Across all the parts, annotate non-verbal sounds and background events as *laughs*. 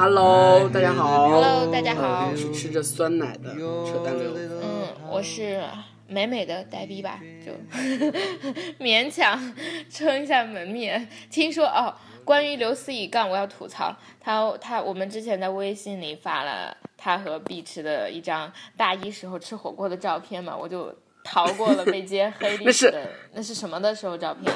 Hello，大家好。Hello，大家好我是吃着酸奶的扯淡流。嗯，我是美美的呆逼吧，就 *laughs* 勉强撑一下门面。听说哦，关于刘思雨杠，我要吐槽他，他我们之前在微信里发了他和碧池的一张大一时候吃火锅的照片嘛，我就逃过了被揭黑历史的。*laughs* 那是什么的时候照片？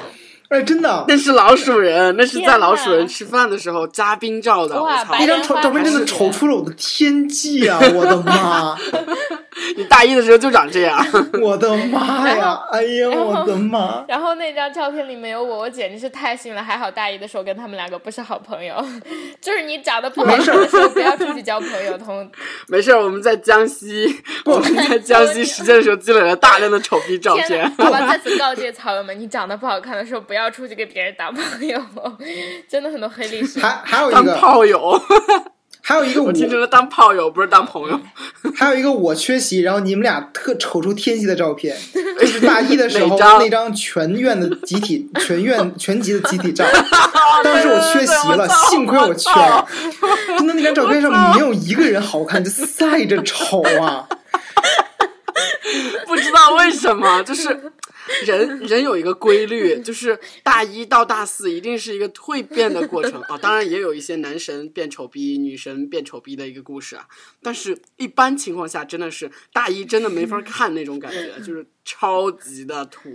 哎，真的，那是老鼠人，那是在老鼠人吃饭的时候嘉宾照的。我操！哇那张丑照片真的丑出了我的天际啊！我的妈，*laughs* *laughs* 你大一的时候就长这样。*laughs* 我的妈呀后！哎呀，我的妈！*laughs* 然后那张照片里没有我，我简直是太幸运了。还好大一的时候跟他们两个不是好朋友，就是你长得不好看的时候不要出去交朋友。同没事儿，我们在江西，我们在江西实践的时候积累了大量的丑逼照片。好吧，再次告诫草友们，你长得不好看的时候不要出去跟别人当朋友，真的很多黑历史。还还有一当个，炮友，还有一个我我，听成了当炮友，不是当朋友。*laughs* 还有一个我缺席，然后你们俩特丑出天际的照片，*laughs* 就是大一的时候那张全院的集体、*laughs* 全院全集的集体照。当时我缺席了，幸亏我缺了。真的，那张照片上没有一个人好看，就晒着丑啊！不知道为什么，就是人人有一个规律，就是大一到大四一定是一个蜕变的过程啊。当然也有一些男神变丑逼、女神变丑逼的一个故事啊。但是一般情况下，真的是大一真的没法看那种感觉，就是超级的土。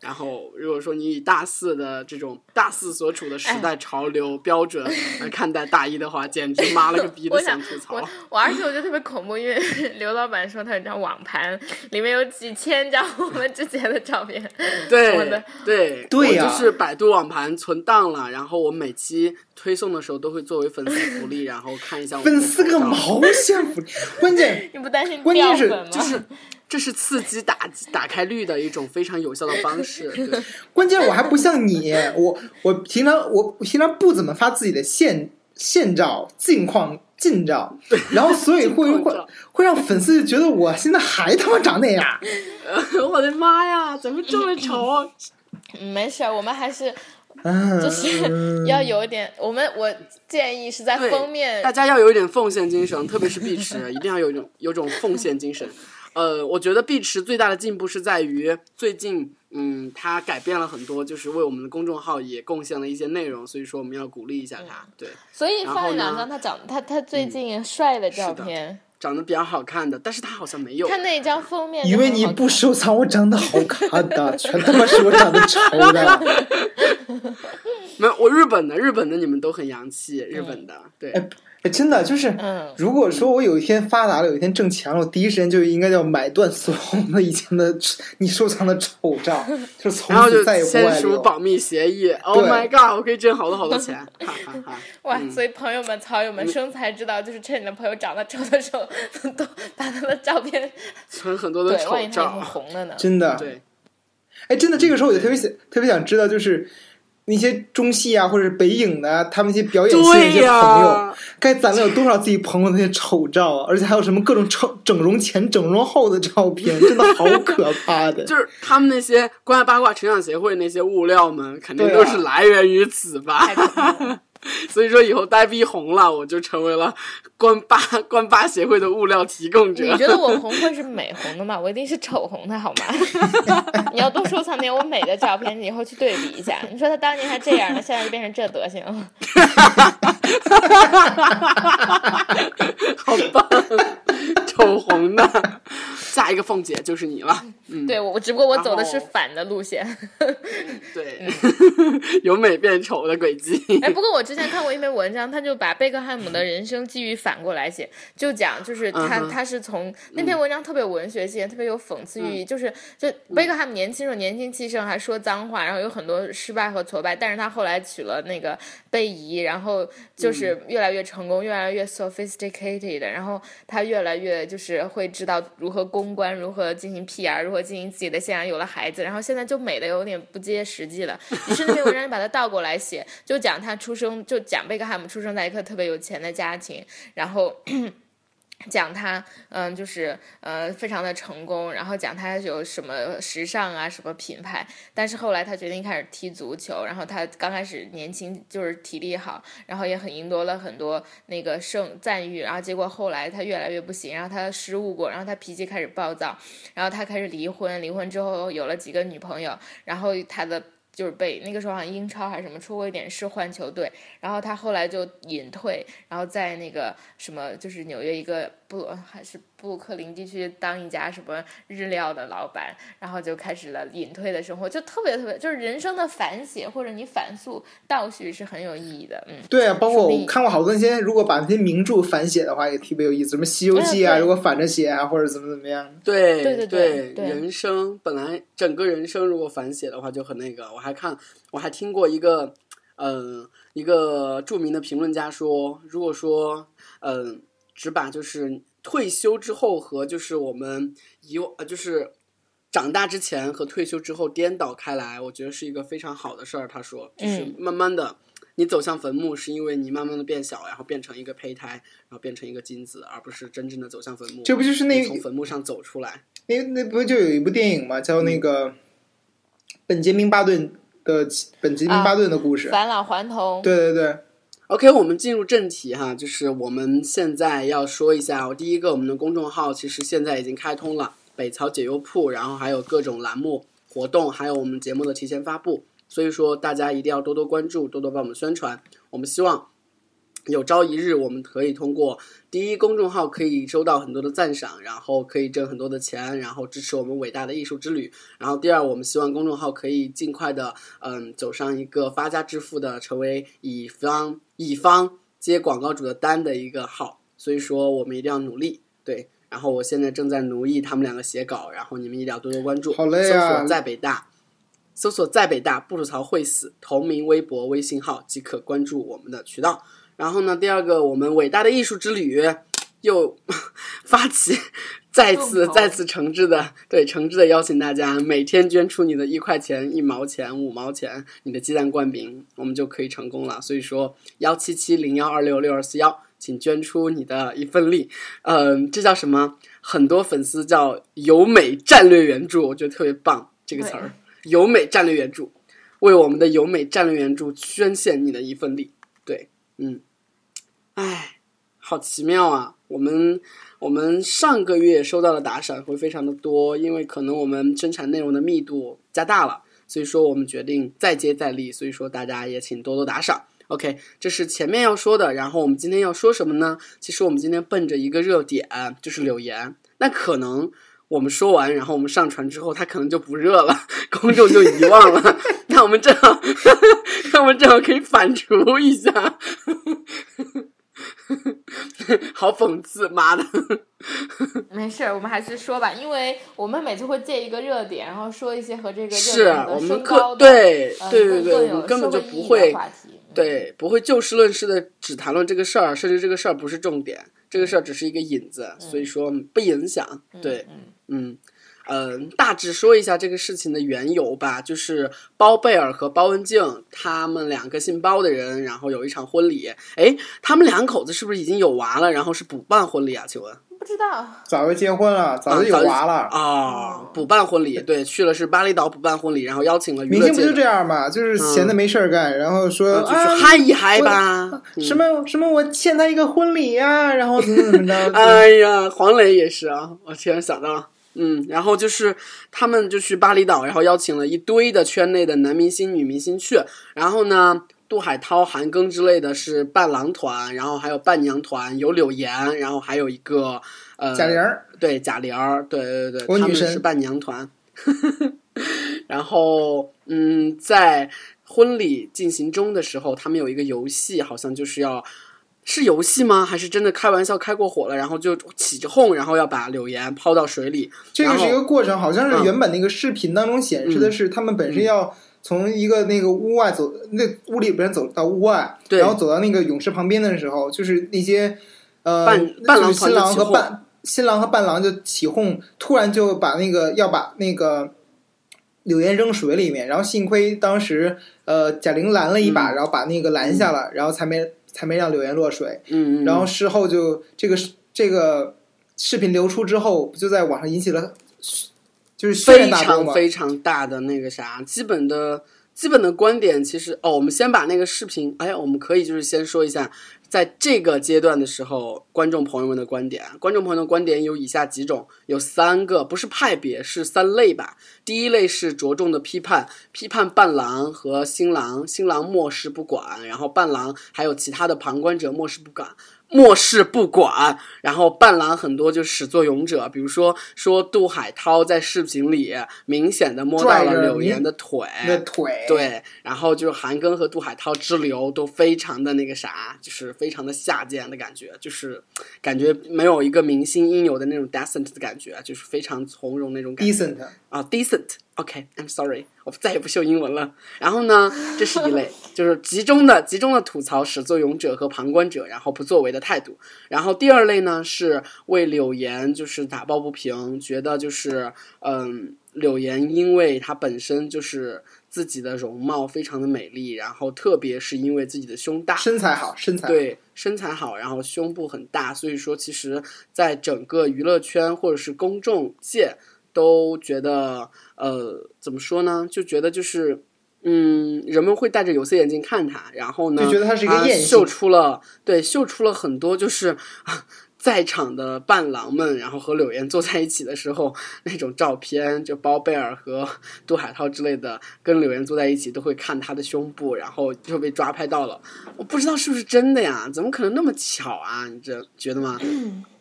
然后如果说你以大四的这种大四所处的时代潮流标准来看待大一的话，简直妈了个逼的想想吐槽我。我而且我觉得特别恐怖，因为刘老板说他有张网盘，里面有几千张我们之前的照片。*laughs* 我对的对对呀我就是百度网盘存档了，然后我每期推送的时候都会作为粉丝福利，*laughs* 然后看一下我们粉丝个毛线福利！关键 *laughs* 你不担心关键是掉粉吗？就是这是刺激打打开率的一种非常有效的方式。对 *laughs* 关键我还不像你，我我平常我我平常不怎么发自己的现现照、近况、近照，然后所以会会会让粉丝觉得我现在还他妈长那样。*laughs* 我的妈呀，怎么这么丑？没事，我们还是嗯，就是要有一点，我们我建议是在封面大家要有一点奉献精神，特别是碧池，一定要有一种有种奉献精神。呃，我觉得碧池最大的进步是在于最近，嗯，他改变了很多，就是为我们的公众号也贡献了一些内容，所以说我们要鼓励一下他。对，所以然后放了两张他长他他最近帅的照片，长得比较好看的，但是他好像没有。他那张封面就因为你不收藏我长得好看的，全他妈是我长得丑的。*laughs* 没有，我日本的，日本的你们都很洋气，日本的，对。哎哎，真的就是，嗯如果说我有一天发达了，有一天挣钱了，我第一时间就应该要买断所有的以前的你收藏的丑照，*laughs* 就从然后就此再也不签外流。署保密协议。Oh my god！我可以挣好多好多钱，哈哈哈。哇，嗯所以朋友们、草友们生财之道就是趁你的朋友长得丑的时候，都把他的照片 *laughs* 存很多的对，丑照。红了呢？真的，对，哎，真的，这个时候我就特别想特别想知道，就是那些中戏啊，或者是北影的啊，他们那些表演系的那些朋友呀，，该攒了有多少自己朋友的那些丑照啊？而且还有什么各种整整容前、整容后的照片，真的好可怕的。就是他们那些关爱八卦成长协会那些物料们，肯定都是来源于此吧。*laughs* 所以说以后呆逼红了，我就成为了关八 *laughs* 关八协会的物料提供者。你觉得我红会是美红的吗？我一定是丑红的好吗？*laughs* 你要多收藏点我美的照片，你以后去对比一下。你说他当年还这样呢，现在就变成这德行了。*laughs* 好棒，丑红的，下一个凤姐就是你了。嗯，对我，只不过我走的是反的路线。对，由美变丑的轨迹。哎，不过我之前看过一篇文章，他就把贝克汉姆的人生机遇反过来写，就讲就是他、嗯他是从那篇文章特别有文学性，特别有讽刺寓意，就是就贝克汉姆年轻时候年轻气盛，还说脏话，然后有很多失败和挫败，但是他后来娶了那个贝姨，然后就是越来越成功，越来越 sophisticated，然后他越来越就是会知道如何公关，如何进行 PR，如何进行自己的线上，有了孩子，然后现在就美的有点不接实际了。于是那篇文章就把它倒过来写，就讲他出生，就讲贝克汉姆出生在一个特别有钱的家庭，然后。讲他，嗯，就是呃，非常的成功，然后讲他有什么时尚啊，什么品牌，但是后来他决定开始踢足球，然后他刚开始年轻，就是体力好，然后也很赢得了很多那个盛赞誉，然后结果后来他越来越不行，然后他失误过，然后他脾气开始暴躁，然后他开始离婚，离婚之后有了几个女朋友，然后他的。就是被那个时候好像英超还是什么出过一点事换球队，然后他后来就隐退，然后在那个什么就是纽约一个布鲁还是布鲁克林地区当一家什么日料的老板，然后就开始了隐退的生活，就特别特别就是人生的反写或者你反诉倒叙是很有意义的，嗯，对啊，包括我看过好多那些，如果把那些名著反写的话，也特别有意思，什么《西游记》啊，哎如果反着写啊，或者怎么怎么样。对对对对对人生本来整个人生如果反写的话就很那个。我还看，我还听过一个，嗯、一个著名的评论家说，如果说，嗯、只把就是退休之后和就是我们以往呃就是长大之前和退休之后颠倒开来，我觉得是一个非常好的事儿。他说，就是嗯慢慢的。你走向坟墓，是因为你慢慢的变小，然后变成一个胚胎，然后变成一个精子，而不是真正的走向坟墓。这不就是那你从坟墓上走出来？那那不就有一部电影嘛？叫那个本杰明巴顿的本杰明巴顿的故事。返老还童，对对对，OK，我们进入正题哈，就是我们现在要说一下，我第一个，我们的公众号其实现在已经开通了北曹解忧铺，然后还有各种栏目活动，还有我们节目的提前发布，所以说大家一定要多多关注，多多帮我们宣传。我们希望有朝一日，我们可以通过第一公众号可以收到很多的赞赏，然后可以挣很多的钱，然后支持我们伟大的艺术之旅。然后第二，我们希望公众号可以尽快的，嗯，走上一个发家致富的，成为乙方乙方接广告主的单的一个号。所以说，我们一定要努力，对。然后我现在正在奴役他们两个写稿，然后你们一定要多多关注。好嘞啊搜索在北大，搜索在北大不吐槽会死，同名微博、微信号即可关注我们的渠道。然后呢，第二个，我们伟大的艺术之旅又 *laughs* 发起，再次再次诚挚的对诚挚的邀请大家每天捐出你的一块钱、一毛钱、五毛钱，你的鸡蛋灌饼，我们就可以成功了。所以说，幺七七零幺二六六二四幺，请捐出你的一份力。嗯、这叫什么？很多粉丝叫由美战略援助，我觉得特别棒这个词儿。由美战略援助，为我们的由美战略援助捐献你的一份力。对，嗯，唉，好奇妙啊！我们我们上个月收到的打赏会非常的多，因为可能我们生产内容的密度加大了，所以说我们决定再接再厉。所以说大家也请多多打赏。OK，这是前面要说的，然后我们今天要说什么呢？其实我们今天奔着一个热点，就是柳岩。那可能我们说完，然后我们上传之后，它可能就不热了，公众就遗忘了。那我们正好，*laughs* 那我们正好可以反刍一下。*laughs* 好讽刺，妈的！没事儿，我们还是说吧，因为我们每次会借一个热点，然后说一些和这个热是点的我们高的，对嗯对对对，我们根本就不会对，不会就事论事的只谈论这个事儿，甚至这个事儿不是重点，这个事儿只是一个引子，所以说不影响。对，嗯，嗯，呃，大致说一下这个事情的缘由吧，就是包贝尔和包文婧他们两个姓包的人，然后有一场婚礼。哎，他们两口子是不是已经有娃了？然后是补办婚礼啊？请问？不知道，早就结婚了，早就有娃了。啊，补办婚礼，对，去了是巴厘岛补办婚礼，然后邀请了明星不就这样吗？就是闲的没事儿干，然后说嗯就啊嗨一嗨吧。嗯什么什么，我欠他一个婚礼呀、然后 *laughs* 怎么怎么着。哎呀，黄磊也是啊，我突然想到了，嗯，然后就是他们就去巴厘岛，然后邀请了一堆的圈内的男明星、女明星去，然后呢，杜海涛、韩庚之类的是伴郎团，然后还有伴娘团，有柳岩，然后还有一个呃贾玲儿，对贾玲儿，对对对，他们是伴娘团。*laughs* 然后，嗯，在婚礼进行中的时候，他们有一个游戏，好像就是要是游戏吗？还是真的开玩笑开过火了？然后就起哄，然后要把柳岩抛到水里。这个是一个过程，好像嗯是原本那个视频当中显示的是他们本身要从一个那个屋外走，那屋里边走到屋外，然后走到那个泳池旁边的时候，就是那些呃伴伴郎新郎和伴新郎和伴郎就起哄，突然就把那个要把那个柳岩扔水里面，然后幸亏当时呃贾玲拦了一把，嗯然后把那个拦下了，然后才没才没让柳岩落水。嗯，嗯然后事后就这个这个视频流出之后，就在网上引起了就是非。常非常大的那个啥，基本的基本的观点其实哦，我们先把那个视频，哎，我们可以就是先说一下，在这个阶段的时候，观众朋友们的观点，观众朋友的观点有以下几种，有三个，不是派别，是三类吧。第一类是着重的批判，批判伴郎和新郎，新郎漠视不管，然后伴郎还有其他的旁观者漠视不管。漠视不管，然后伴郎很多就始作俑者，比如说说杜海涛在视频里明显的摸到了柳岩的腿，那腿，对，然后就是韩庚和杜海涛之流都非常的那个啥，就是非常的下贱的感觉，就是感觉没有一个明星应有的那种 decent 的感觉，就是非常从容那种感觉。decent，啊，decent。OK，I'm、sorry，我再也不秀英文了。然后呢，这是一类，就是集中的、集中的吐槽始作俑者和旁观者，然后不作为的态度。然后第二类呢，是为柳岩就是打抱不平，觉得就是嗯，柳岩因为她本身就是自己的容貌非常的美丽，然后特别是因为自己的胸大，身材好，身材对身材好，然后胸部很大，所以说其实在整个娱乐圈或者是公众界都觉得，呃，怎么说呢？就觉得就是。嗯，人们会戴着有色眼镜看他，然后呢，就觉得他是一个艳星秀出了对，秀出了很多就是啊在场的伴郎们，然后和柳岩坐在一起的时候那种照片，就包贝尔和杜海涛之类的跟柳岩坐在一起，都会看她的胸部，然后就被抓拍到了。我不知道是不是真的呀？怎么可能那么巧啊？你这觉得吗？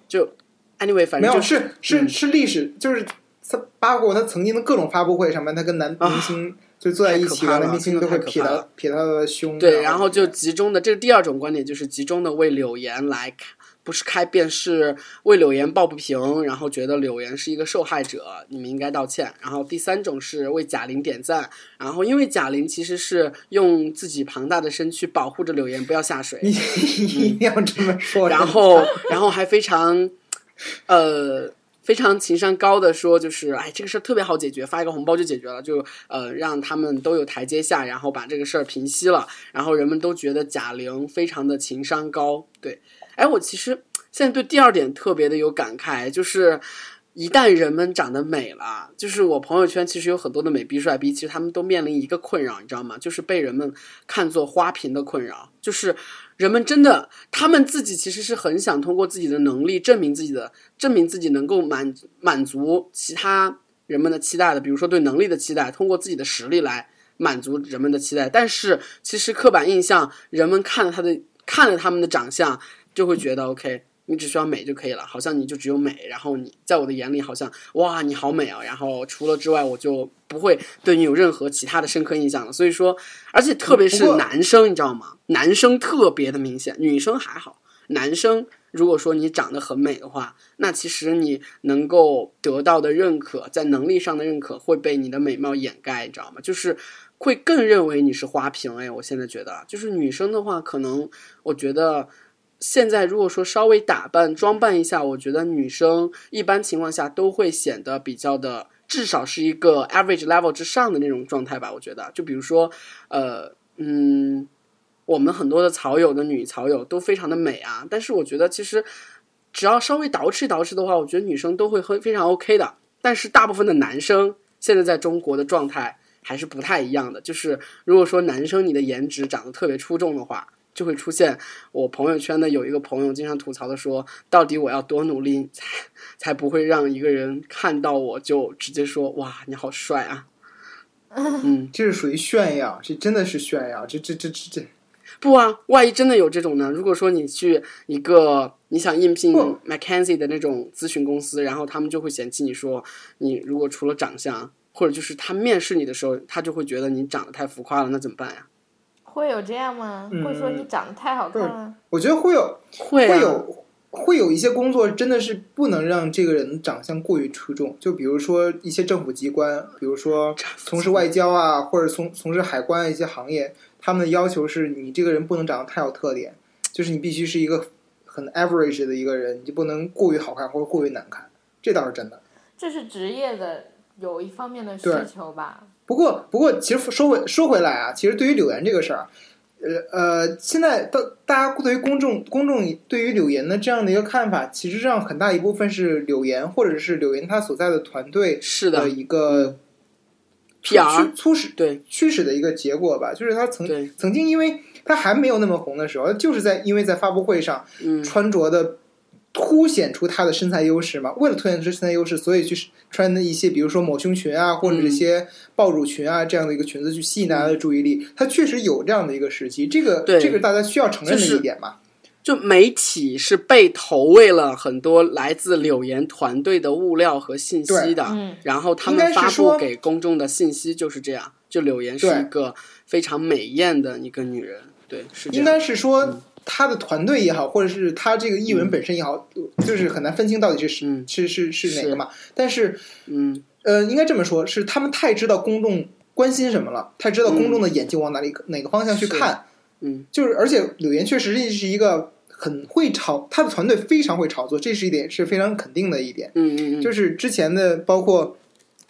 就 anyway，反没有正就是是嗯是历史，就是他扒过他曾经的各种发布会上面，他跟男明星就坐在一起，啊太可怕了然后男明星都会撇他撇他的胸，对，然后就集中的，这是第二种观点，就是集中的为柳岩来开，不是开便，是为柳岩抱不平，然后觉得柳岩是一个受害者，你们应该道歉。然后第三种是为贾玲点赞，然后因为贾玲其实是用自己庞大的身躯保护着柳岩不要下水，*laughs* 你一定要这么说，然后然后还非常呃非常情商高的说，就是哎这个事儿特别好解决，发一个红包就解决了，就呃让他们都有台阶下，然后把这个事儿平息了，然后人们都觉得贾玲非常的情商高。对，哎，我其实现在对第二点特别的有感慨，就是。一旦人们长得美了，就是我朋友圈其实有很多的美逼帅逼，其实他们都面临一个困扰，你知道吗？就是被人们看作花瓶的困扰，就是人们真的，他们自己其实是很想通过自己的能力证明自己的，证明自己能够满满足其他人们的期待的，比如说对能力的期待，通过自己的实力来满足人们的期待。但是其实刻板印象，人们看了他的看了他们的长相，就会觉得 OK。你只需要美就可以了，好像你就只有美，然后你在我的眼里好像哇你好美啊，然后除了之外我就不会对你有任何其他的深刻印象了。所以说，而且特别是男生，你知道吗？男生特别的明显，女生还好。男生如果说你长得很美的话，那其实你能够得到的认可，在能力上的认可会被你的美貌掩盖，你知道吗？就是会更认为你是花瓶。哎，我现在觉得，就是女生的话，可能我觉得。现在如果说稍微打扮装扮一下，我觉得女生一般情况下都会显得比较的，至少是一个 average level 之上的那种状态吧。我觉得，就比如说，呃，嗯，我们很多的草友的女草友都非常的美啊，但是我觉得其实只要稍微捯饬捯饬的话，我觉得女生都会很非常 OK 的。但是大部分的男生现在在中国的状态还是不太一样的，就是如果说男生你的颜值长得特别出众的话。就会出现我朋友圈的有一个朋友经常吐槽的说，到底我要多努力才才不会让一个人看到我就直接说哇你好帅啊？*laughs* 嗯，这是属于炫耀，这真的是炫耀，这这这这这不啊，万一真的有这种呢？如果说你去一个你想应聘不 McKinsey 的那种咨询公司，然后他们就会嫌弃你说，你如果除了长相，或者就是他面试你的时候，他就会觉得你长得太浮夸了，那怎么办呀？会有这样吗？嗯会说你长得太好看了？我觉得会有会啊会有会有一些工作真的是不能让这个人长相过于出众，就比如说一些政府机关，比如说从事外交啊，或者从从事海关一些行业，他们的要求是你这个人不能长得太有特点，就是你必须是一个很 average 的一个人，你就不能过于好看或者过于难看，这倒是真的。这是职业的有一方面的需求吧。不过，不过，其实说回说回来啊，其实对于柳岩这个事儿，呃呃，现在大大家对于公众公众对于柳岩的这样的一个看法，其实上很大一部分是柳岩或者是柳岩她所在的团队是的的一个促 PR 驱促使对。驱使的一个结果吧，就是他曾曾经因为他还没有那么红的时候，就是在因为在发布会上嗯。穿着的凸显出她的身材优势嘛，为了凸显出身材优势，所以去穿的一些比如说抹胸裙啊，或者一些爆乳裙啊这样的一个裙子去吸引大家的注意力。他确实有这样的一个时期，这个对这个大家需要承认的一点嘛。就媒体是被投喂了很多来自柳岩团队的物料和信息的，嗯然后他们发布给公众的信息就是这样。就柳岩是一个非常美艳的一个女人，对，是。应该是说他的团队也好，或者是他这个译文本身也好，就是很难分清到底是嗯。是是是哪个嘛。但是嗯，呃，应该这么说，是他们太知道公众关心什么了，太知道公众的眼睛往哪里、哪个方向去看。嗯，就是而且柳岩确实是一个很会炒，他的团队非常会炒作，这是一点是非常肯定的一点。嗯嗯嗯，就是之前的包括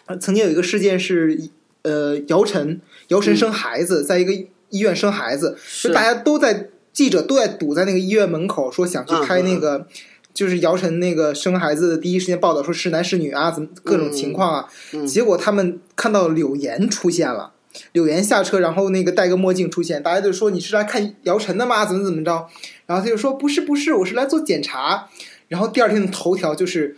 呃曾经有一个事件是呃姚晨姚晨生孩子，在一个医院生孩子，就大家都在记者都在堵在那个医院门口，说想去拍那个。就是姚晨那个生孩子的第一时间报道说是男是女啊，怎么各种情况啊？嗯结果他们看到柳岩出现了，柳岩下车，然后那个戴个墨镜出现，大家就说你是来看姚晨的吗？怎么怎么着？然后他就说不是不是，我是来做检查。然后第二天的头条就是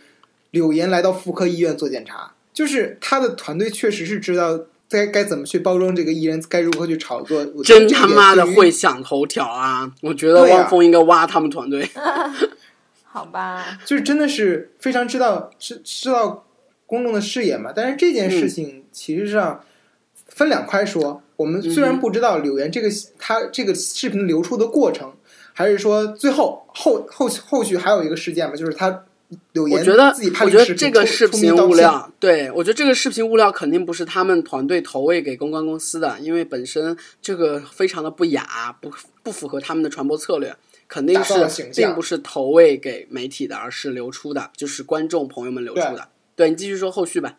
柳岩来到妇科医院做检查，就是他的团队确实是知道该该怎么去包装这个艺人，该如何去炒作。我真他妈的会想头条啊！我觉得汪峰应该挖他们团队。*laughs* 好吧，就是真的是非常知道知知道公众的视野嘛。但是这件事情其实上分两块说，我们虽然不知道柳岩这个他这个视频流出的过程，还是说最后后后后续还有一个事件嘛，就是他柳岩我觉得我觉得这个视频物料，对我觉得这个视频物料肯定不是他们团队投喂给公关公司的，因为本身这个非常的不雅，不不符合他们的传播策略，肯定是并不是投喂给媒体的，而是流出的，就是观众朋友们流出的。对你继续说后续吧。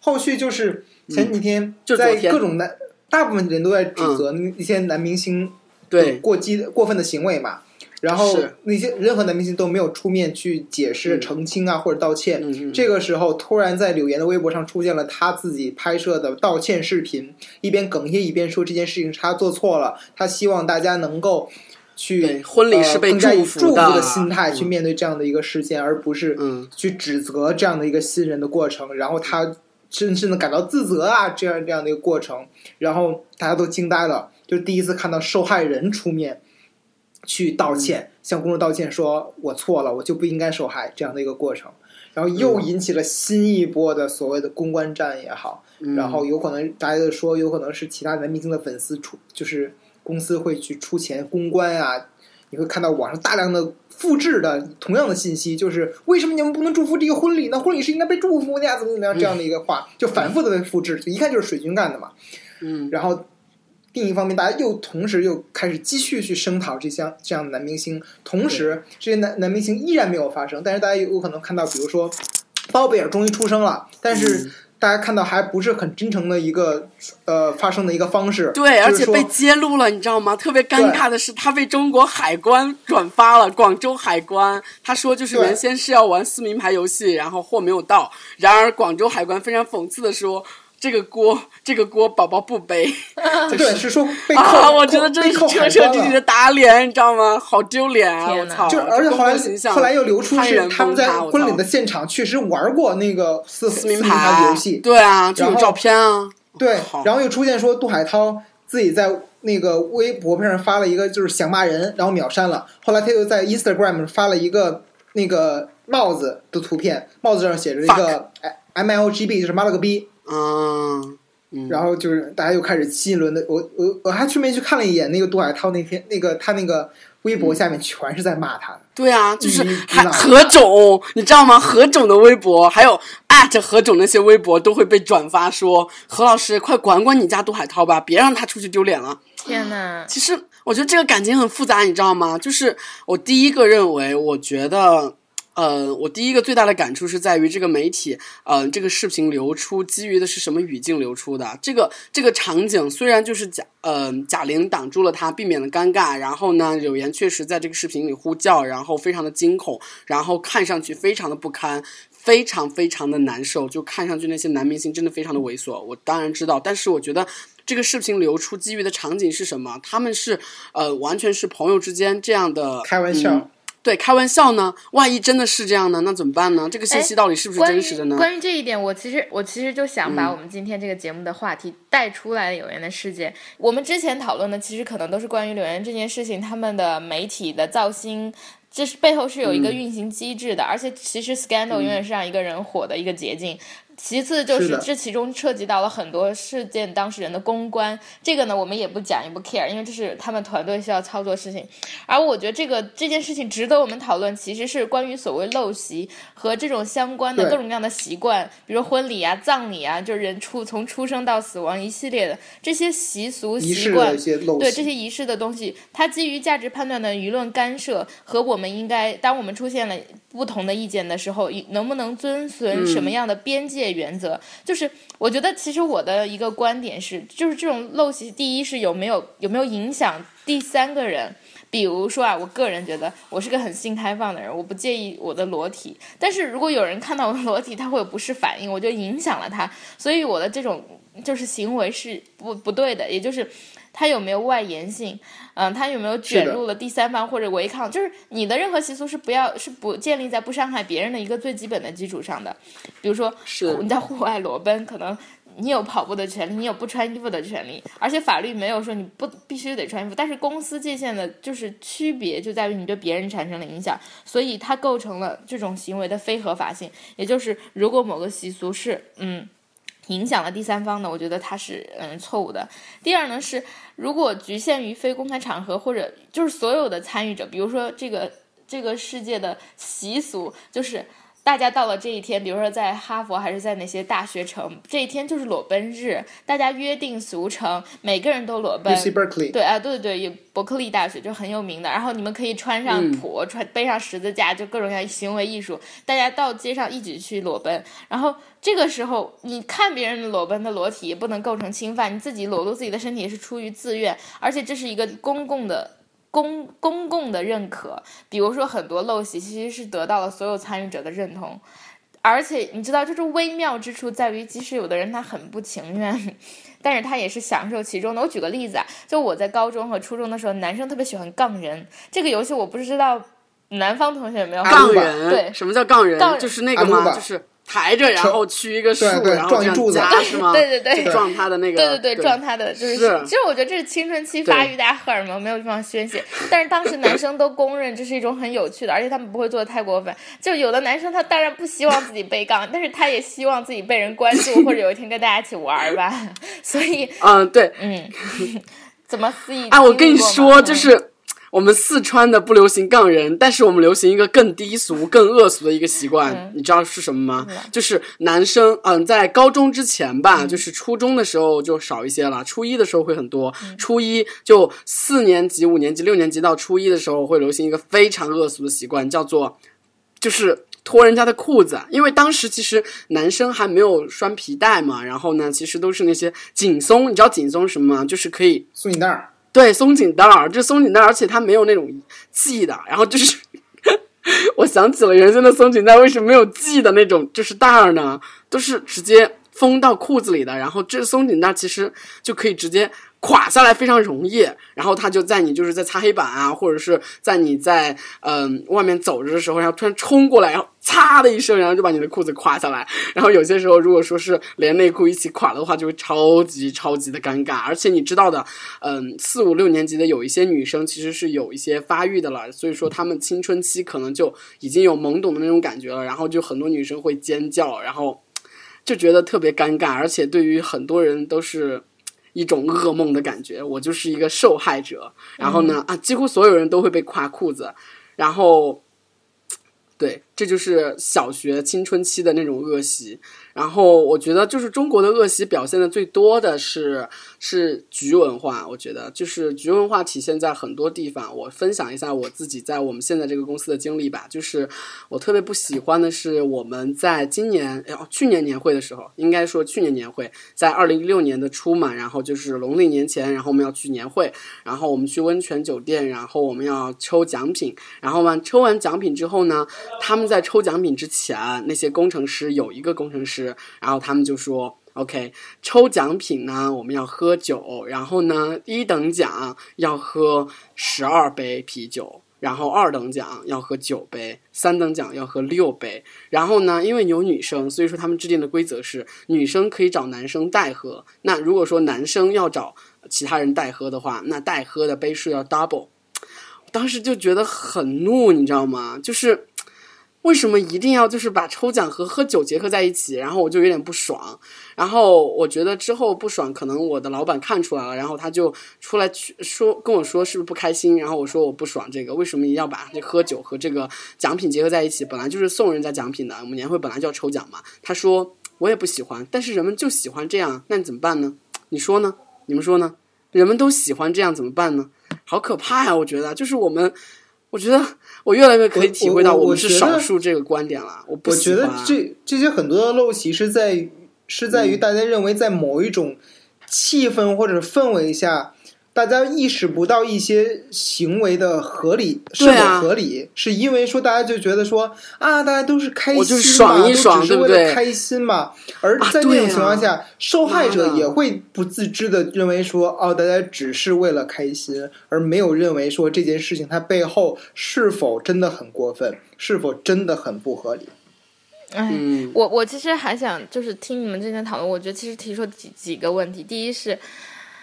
后续就是前几天嗯就昨在各种男，大部分人都在指责那一些男明星对过激的过分的行为嘛。然后那些任何男明星都没有出面去解释、嗯。澄清啊，或者道歉。这个时候，突然在柳岩的微博上出现了他自己拍摄的道歉视频，一边哽咽一边说这件事情是他做错了，他希望大家能够去对婚礼是被呃更加以祝福的心态去嗯。面对这样的一个事件，而不是嗯。去指责这样的一个新人的过程，然后他深深的感到自责啊，这样这样的一个过程，然后大家都惊呆了，就第一次看到受害人出面去道歉，向公众道歉，说我错了，我就不应该受害这样的一个过程，然后又引起了新一波的所谓的公关战也好，嗯。然后有可能大家就说有可能是其他男明星的粉丝出，就是公司会去出钱公关啊，你会看到网上大量的复制的同样的信息，就是为什么你们不能祝福这个婚礼呢？婚礼是应该被祝福的呀，怎么怎么样这样的一个话，就反复的被复制，就一看就是水军干的嘛。嗯。然后另一方面，大家又同时又开始继续去声讨这项这样的男明星，同时这些男男明星依然没有发生，但是大家有可能看到，比如说包贝尔终于出生了，但是。大家看到还不是很真诚的一个呃发生的一个方式，对，而且被揭露了，你知道吗？特别尴尬的是，他被中国海关转发了，广州海关。他说，就是原先是要玩撕名牌游戏，然后货没有到。然而，广州海关非常讽刺的说，这个锅，这个锅宝宝不背。*laughs* 对，是说被扣，啊，我觉得这是彻彻底底的打脸，你知道吗？好丢脸啊！我操！就而且后来后来又流出是他们在婚礼的现场确实玩过那个撕撕名名牌游戏，对啊，就有照片啊。对，然后又出现说杜海涛自己在那个微博上发了一个就是想骂人，然后秒删了。后来他又在 Instagram 发了一个那个帽子的图片，帽子上写着一个 M L G B，就是妈了个逼。嗯，嗯然后就是大家又开始新一轮的，我我我还顺便去看了一眼那个杜海涛那天那个他那个微博下面全是在骂他的。对啊，就是嗯还何炅，你知道吗？何炅的微博，还有艾特何炅那些微博都会被转发说，何老师快管管你家杜海涛吧，别让他出去丢脸了。天呐，其实我觉得这个感情很复杂，你知道吗？就是我第一个认为，我觉得。呃，我第一个最大的感触是在于这个媒体，呃，这个视频流出基于的是什么语境流出的？这个这个场景虽然就是贾呃贾玲挡住了他，避免了尴尬，然后呢，柳岩确实在这个视频里呼叫，然后非常的惊恐，然后看上去非常的不堪，非常非常的难受，就看上去那些男明星真的非常的猥琐。我当然知道，但是我觉得这个视频流出基于的场景是什么？他们是呃完全是朋友之间这样的开玩笑。嗯对，开玩笑呢？万一真的是这样呢？那怎么办呢？这个信息到底是不是真实的呢？关于这一点，我其实我其实就想把嗯我们今天这个节目的话题带出来，柳岩的事件。我们之前讨论的其实可能都是关于柳岩这件事情，他们的媒体的造星。这是背后是有一个嗯运行机制的，而且其实 scandal 永远是让一个人火的一个捷径。其次就是这其中涉及到了很多事件当事人的公关，这个呢我们也不讲也不 care，因为这是他们团队需要操作的事情。而我觉得这个这件事情值得我们讨论，其实是关于所谓陋习和这种相关的各种各样的习惯，比如婚礼啊、葬礼啊，就是人出从出生到死亡一系列的这些习俗习惯对这些仪式的东西，它基于价值判断的舆论干涉和我们应该，当我们出现了不同的意见的时候，能不能遵循什么样的边界原则？就是我觉得，其实我的一个观点是，就是这种陋习，第一是有没有有没有影响第三个人。比如说啊，我个人觉得我是个很性开放的人，我不介意我的裸体。但是如果有人看到我的裸体，他会有不适反应，我就影响了他，所以我的这种就是行为是不不对的，也就是他有没有外延性，嗯，他有没有卷入了第三方或者违抗，就是你的任何习俗是不要是不建立在不伤害别人的一个最基本的基础上的，比如说是你在户外裸奔，可能你有跑步的权利，你有不穿衣服的权利，而且法律没有说你不必须得穿衣服，但是公司界限的就是区别就在于你对别人产生了影响，所以它构成了这种行为的非合法性，也就是如果某个习俗是嗯。影响了第三方的，我觉得它是嗯错误的。第二呢是，如果局限于非公开场合或者就是所有的参与者，比如说这个这个世界的习俗，就是大家到了这一天，比如说在哈佛还是在哪些大学城，这一天就是裸奔日，大家约定俗成，每个人都裸奔。UC Berkeley，对啊，对对对，有伯克利大学就很有名的。然后你们可以穿上嗯，穿背上十字架，就各种各样的行为艺术，大家到街上一起去裸奔。然后这个时候，你看别人的裸奔的裸体也不能构成侵犯，你自己裸露自己的身体是出于自愿，而且这是一个公共的。公公共的认可，比如说很多陋习其实是得到了所有参与者的认同，而且你知道，就是微妙之处在于，即使有的人他很不情愿，但是他也是享受其中的。我举个例子啊，就我在高中和初中的时候，男生特别喜欢杠人这个游戏，我不知道南方同学有没有杠人，对什么叫杠人？杠人就是那个吗？就是抬着，然后去一个树，对对然后这样撞一柱子夹是吗？对对对撞他的那个，对对对撞他的就是，是其实我觉得这是青春期发育，大家荷尔蒙没有地方宣泄。但是当时男生都公认这是一种很有趣的，而且他们不会做的太过分。就有的男生他当然不希望自己被杠，但是他也希望自己被人关注，或者有一天跟大家一起玩吧。*laughs* 所以，嗯，对，嗯，*laughs* 怎么肆意？啊，我跟你说，嗯就是我们四川的不流行杠人，但是我们流行一个更低俗、更恶俗的一个习惯，嗯你知道是什么吗？是就是男生，嗯，在高中之前吧，就是初中的时候就少一些了，初一的时候会很多，初一就四年级、五年级、六年级到初一的时候会流行一个非常恶俗的习惯，叫做就是。脱人家的裤子，因为当时其实男生还没有拴皮带嘛，然后呢，其实都是那些紧松，你知道紧松是什么吗？就是可以松紧带儿，对，松紧带儿，就松紧带儿，而且它没有那种系的，然后就是，*laughs* 我想起了原先的松紧带为什么没有系的那种就是带儿呢？都是直接封到裤子里的，然后这松紧带其实就可以直接垮下来，非常容易。然后他就在你就是在擦黑板啊，或者是在你在嗯、外面走着的时候，然后突然冲过来，然后嚓的一声，然后就把你的裤子垮下来。然后有些时候，如果说是连内裤一起垮的话，就会超级超级的尴尬。而且你知道的，嗯，四五六年级的有一些女生其实是有一些发育的了，所以说她们青春期可能就已经有懵懂的那种感觉了，然后就很多女生会尖叫，然后就觉得特别尴尬，而且对于很多人都是。一种噩梦的感觉，我就是一个受害者。然后呢，啊，几乎所有人都会被夸裤子，然后，对，这就是小学青春期的那种恶习。然后我觉得，就是中国的恶习表现的最多的是是局文化。我觉得，就是局文化体现在很多地方。我分享一下我自己在我们现在这个公司的经历吧。就是我特别不喜欢的是，我们在今年哦去年年会的时候，应该说去年年会，在二零一六年的初嘛，然后就是农历年前，然后我们要去年会，然后我们去温泉酒店，然后我们要抽奖品，然后完抽完奖品之后呢，他们在抽奖品之前，那些工程师有一个工程师。然后他们就说：“OK，抽奖品呢，我们要喝酒。然后呢，一等奖要喝十二杯啤酒，然后二等奖要喝九杯，三等奖要喝六杯。然后呢，因为有女生，所以说他们制定的规则是，女生可以找男生代喝。那如果说男生要找其他人代喝的话，那代喝的杯数要 double。当时就觉得很怒，你知道吗？就是。”为什么一定要就是把抽奖和喝酒结合在一起？然后我就有点不爽。然后我觉得之后不爽，可能我的老板看出来了，然后他就出来去说跟我说是不是不开心？然后我说我不爽这个，为什么一定要把这喝酒和这个奖品结合在一起？本来就是送人家奖品的，我们年会本来就要抽奖嘛。他说我也不喜欢，但是人们就喜欢这样，那你怎么办呢？你说呢？你们说呢？人们都喜欢这样怎么办呢？好可怕呀！我觉得就是我们。我觉得我越来越可以体会到我们是少数这个观点了。我不我觉得这这些很多的陋习是在是在于大家认为在某一种气氛或者氛围下。大家意识不到一些行为的合理是否合理，是因为说大家就觉得说啊，大家都是开心嘛，都只是为了开心嘛。而在那种情况下，受害者也会不自知的认为说，哦，大家只是为了开心，而没有认为说这件事情它背后是否真的很过分，是否真的很不合理。哎，我我其实还想就是听你们之前讨论，我觉得其实提出几几个问题，第一是，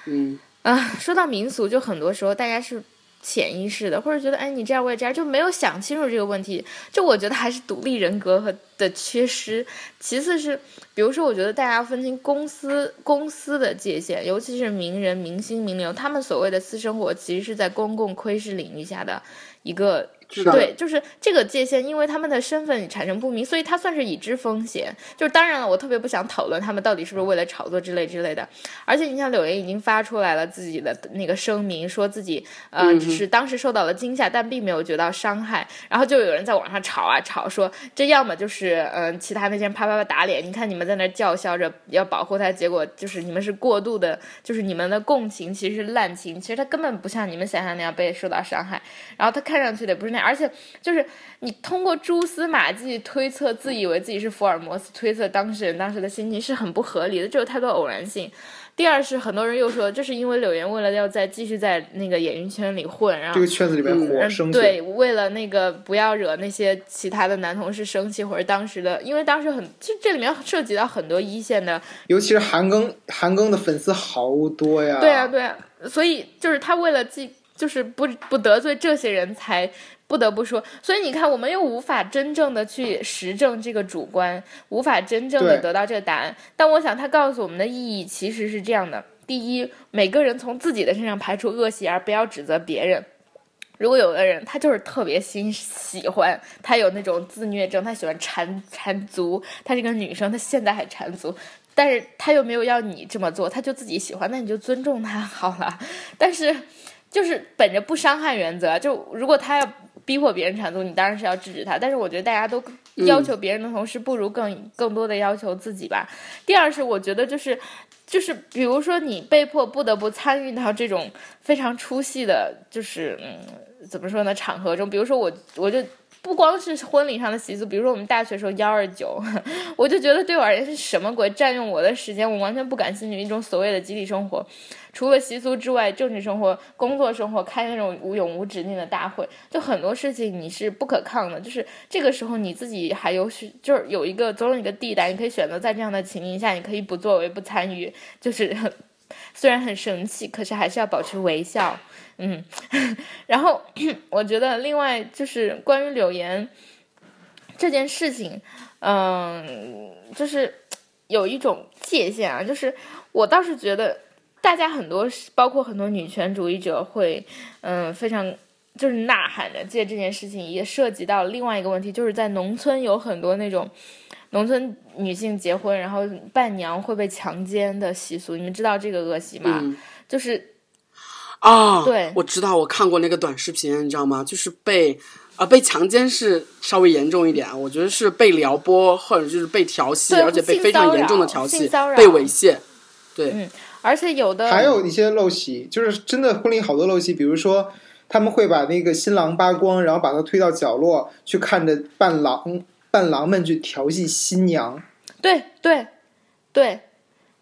嗯。啊，说到民俗，就很多时候大家是潜意识的，或者觉得，哎，你这样我也这样，就没有想清楚这个问题。就我觉得还是独立人格和的缺失。其次是，比如说，我觉得大家要分清公司公司的界限，尤其是名人、明星、名流，他们所谓的私生活，其实是在公共窥视领域下的一个。对，就是这个界限，因为他们的身份产生不明，所以他算是已知风险。就是当然了，我特别不想讨论他们到底是不是为了炒作之类之类的。而且你像柳岩已经发出来了自己的那个声明，说自己呃只是当时受到了惊吓，但并没有觉到伤害。然后就有人在网上吵啊吵，说这要么就是嗯其他那些人啪啪啪打脸，你看你们在那叫嚣着要保护他，结果就是你们是过度的，就是你们的共情其实是滥情，其实他根本不像你们想象那样被受到伤害。然后他看上去的不是那样。而且，就是你通过蛛丝马迹推测，自以为自己是福尔摩斯，推测当事人当时的心情是很不合理的，这有太多偶然性。第二是很多人又说，这是因为柳岩为了要在继续在那个演艺圈里混，然后这个圈子里面火生存，对，为了那个不要惹那些其他的男同事生气，或者当时的，因为当时很，其实这里面涉及到很多一线的，尤其是韩庚，韩庚的粉丝好多呀，对啊，对啊，所以就是他为了既就是不不得罪这些人才。不得不说，所以你看，我们又无法真正的去实证这个主观，无法真正的得到这个答案。但我想，他告诉我们的意义其实是这样的：第一，每个人从自己的身上排除恶习，而不要指责别人。如果有的人他就是特别心喜欢，他有那种自虐症，他喜欢缠缠足，他是个女生，他现在还缠足，但是他又没有要你这么做，他就自己喜欢，那你就尊重他好了。*laughs* 但是，就是本着不伤害原则，就如果他要。逼迫别人缠足，你当然是要制止他。但是我觉得大家都要求别人的同时，不如更更多的要求自己吧。第二是，我觉得就是就是，比如说你被迫不得不参与到这种非常出戏的，就是嗯，怎么说呢？场合中，比如说我，我就。不光是婚礼上的习俗，比如说我们大学时候幺二九，*laughs* 我就觉得对我而言是什么鬼，占用我的时间，我完全不感兴趣。一种所谓的集体生活，除了习俗之外，政治生活、工作生活，开那种无永无止境的大会，就很多事情你是不可抗的。就是这个时候你自己还有许，就是有一个总有一个地带，你可以选择在这样的情境下，你可以不作为、不参与，就是 *laughs* 虽然很生气，可是还是要保持微笑。嗯，*laughs* 然后我觉得另外就是关于柳岩这件事情，嗯，就是有一种界限啊，就是我倒是觉得大家很多，包括很多女权主义者会，嗯，非常就是呐喊着借这件事情，也涉及到另外一个问题，就是在农村有很多那种农村女性结婚，然后伴娘会被强奸的习俗，你们知道这个恶习吗？嗯就是啊，对我知道，我看过那个短视频，你知道吗？就是被啊、被强奸是稍微严重一点，我觉得是被撩拨或者就是被调戏，而且被非常严重的调戏被猥亵。对，嗯而且有的还有一些陋习，就是真的婚礼好多陋习，比如说他们会把那个新郎扒光，然后把他推到角落去看着伴郎伴郎们去调戏新娘。对对对，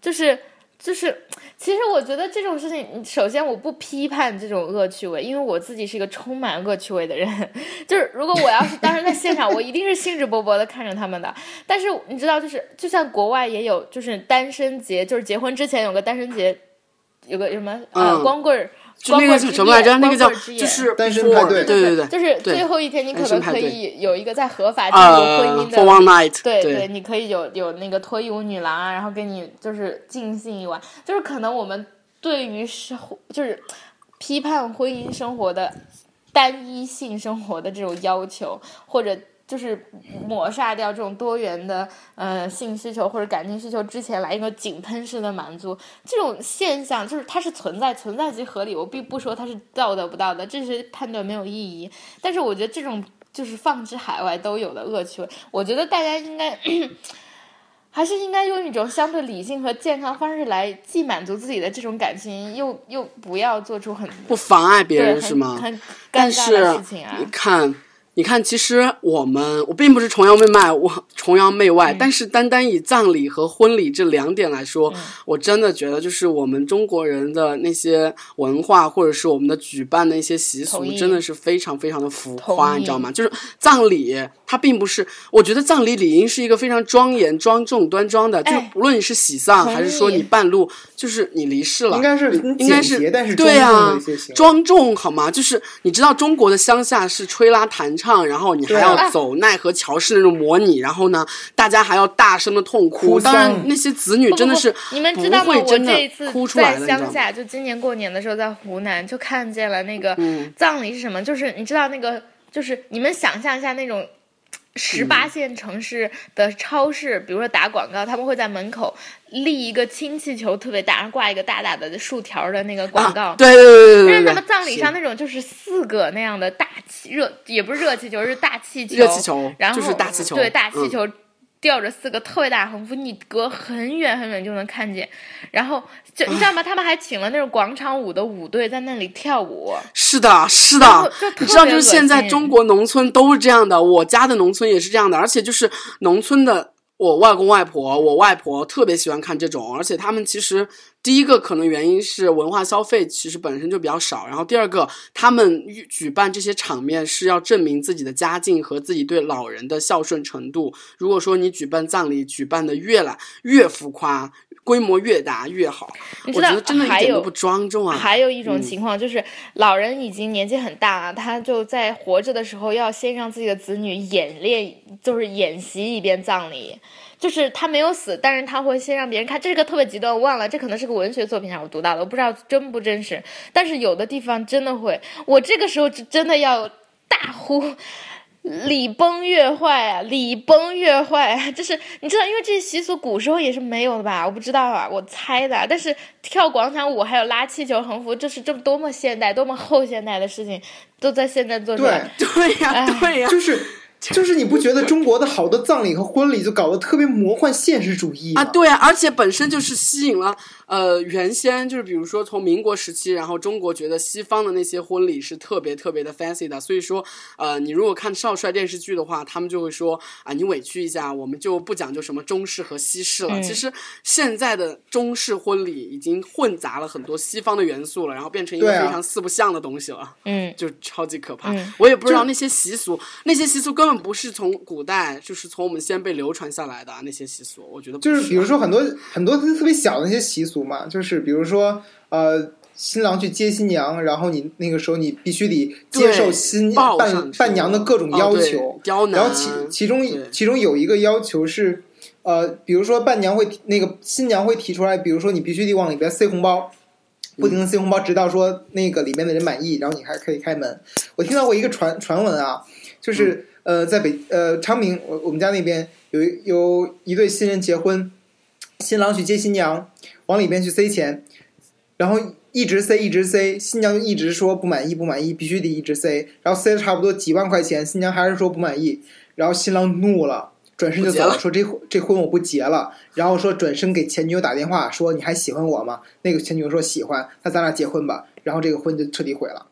就是就是，其实我觉得这种事情，首先我不批判这种恶趣味，因为我自己是一个充满恶趣味的人。*laughs* 就是如果我要是当时在现场，我一定是兴致勃勃的看着他们的。但是你知道，就是就像国外也有，就是单身节，就是结婚之前有个单身节，有个什么呃、嗯光棍儿。就那个叫什么来着？那个叫就是单身 before，派对对对对，就是最后一天，你可能可以有一个在合法进入婚呃姻的，for one night，对对。你可以有有那个脱衣舞女郎啊，然后给你就是尽兴一晚，就是可能我们对于生活就是批判婚姻生活的单一性生活的这种要求，或者就是抹杀掉这种多元的呃性需求或者感情需求之前来一个井喷式的满足，这种现象就是它是存在，存在即合理。我并不说它是道德不道德，这是判断没有意义。但是我觉得这种就是放之海外都有的恶趣味，我觉得大家应该。*clears throat* 还是应该用一种相对理性和健康方式来，既满足自己的这种感情，又又不要做出很不妨碍别人是吗？很但尴尬的是事情啊你。看，你看，其实我们我并不是崇洋媚外，我崇洋媚外，嗯但是单单以葬礼和婚礼这两点来说，嗯我真的觉得就是我们中国人的那些文化，或者是我们的举办的一些习俗真的是非常非常的浮夸，你知道吗？就是葬礼，它并不是，我觉得葬礼理应是一个非常庄严、庄重、端庄的，就是哎不论你是喜丧还是说你半路，就是你离世了，应该是应该是对呀庄重好吗？就是你知道中国的乡下是吹拉弹唱，然后你还要啊走奈何桥式那种模拟，然后呢，大家还要大声的痛哭。当然，那些子女真的是你们知道吗？我这一次在？乡下，就今年过年的时候，在湖南就看见了那个嗯葬礼是什么？就是你知道那个，就是你们想象一下那种。十八嗯线城市的超市，比如说打广告，他们会在门口立一个氢气球特别大，然后挂一个大大的竖条的那个广告。啊，对对对对对对对，但是他们葬礼上那种就是四个那样的大气热，也不是热气球，是大气球。热气球，然后就是大气球，对，大气嗯球吊着四个特别大的横幅，你隔很远很远就能看见。然后就你知道吗？他们还请了那种广场舞的舞队在那里跳舞。是的，是的，你知道，就是现在中国农村都是这样的，我家的农村也是这样的，而且就是农村的我外公外婆、我外婆特别喜欢看这种，而且他们其实第一个可能原因是文化消费其实本身就比较少，然后第二个他们举办这些场面是要证明自己的家境和自己对老人的孝顺程度。如果说你举办葬礼举办的越来越浮夸，规模越大越好，你知道我觉得真的一点都不庄重啊。还有一种嗯情况就是，老人已经年纪很大了，他就在活着的时候要先让自己的子女演练，就是演习一遍葬礼。就是他没有死，但是他会先让别人看，这个特别极端，我忘了，这可能是个文学作品上我读到的，我不知道真不真实。但是有的地方真的会，我这个时候就真的要大呼。礼崩乐坏啊！礼崩乐坏啊！这是你知道，因为这些习俗古时候也是没有的吧？我不知道啊，我猜的。但是跳广场舞还有拉气球横幅，这是这么多么现代、多么后现代的事情，都在现在做出对来。，对呀、哎对呀、就是就是你不觉得中国的好多葬礼和婚礼就搞得特别魔幻现实主义啊，对啊，而且本身就是吸引了呃，原先就是比如说从民国时期，然后中国觉得西方的那些婚礼是特别特别的 fancy 的，所以说呃，你如果看少帅电视剧的话，他们就会说啊，你委屈一下，我们就不讲究什么中式和西式了。嗯其实现在的中式婚礼已经混杂了很多西方的元素了，然后变成一个非常四不像的东西了。嗯，就超级可怕。嗯我也不知道那些习俗，那些习俗根本不是从古代，就是从我们先辈流传下来的啊那些习俗，我觉得不就是比如啊说很多很多特别小的那些习俗嘛，就是比如说呃。新郎去接新娘，然后你那个时候你必须得接受新伴伴娘的各种要求，然后其其中其中有一个要求是，呃，比如说伴娘会提那个新娘会提出来，比如说你必须得往里边塞红包，不停的塞红包，直到说那个里面的人满意，然后你还可以开门。我听到过一个传传闻啊，就是、呃，在北呃昌平，我我们家那边有一有一对新人结婚，新郎去接新娘，往里边去塞钱，然后一直塞一直塞，新娘就一直说不满意不满意，必须得一直塞，然后塞了差不多几万块钱，新娘还是说不满意，然后新郎怒了。转身就走了说这这婚我不结了，然后说转身给前女友打电话说你还喜欢我吗？那个前女友说喜欢，那咱俩结婚吧。然后这个婚就彻底毁了。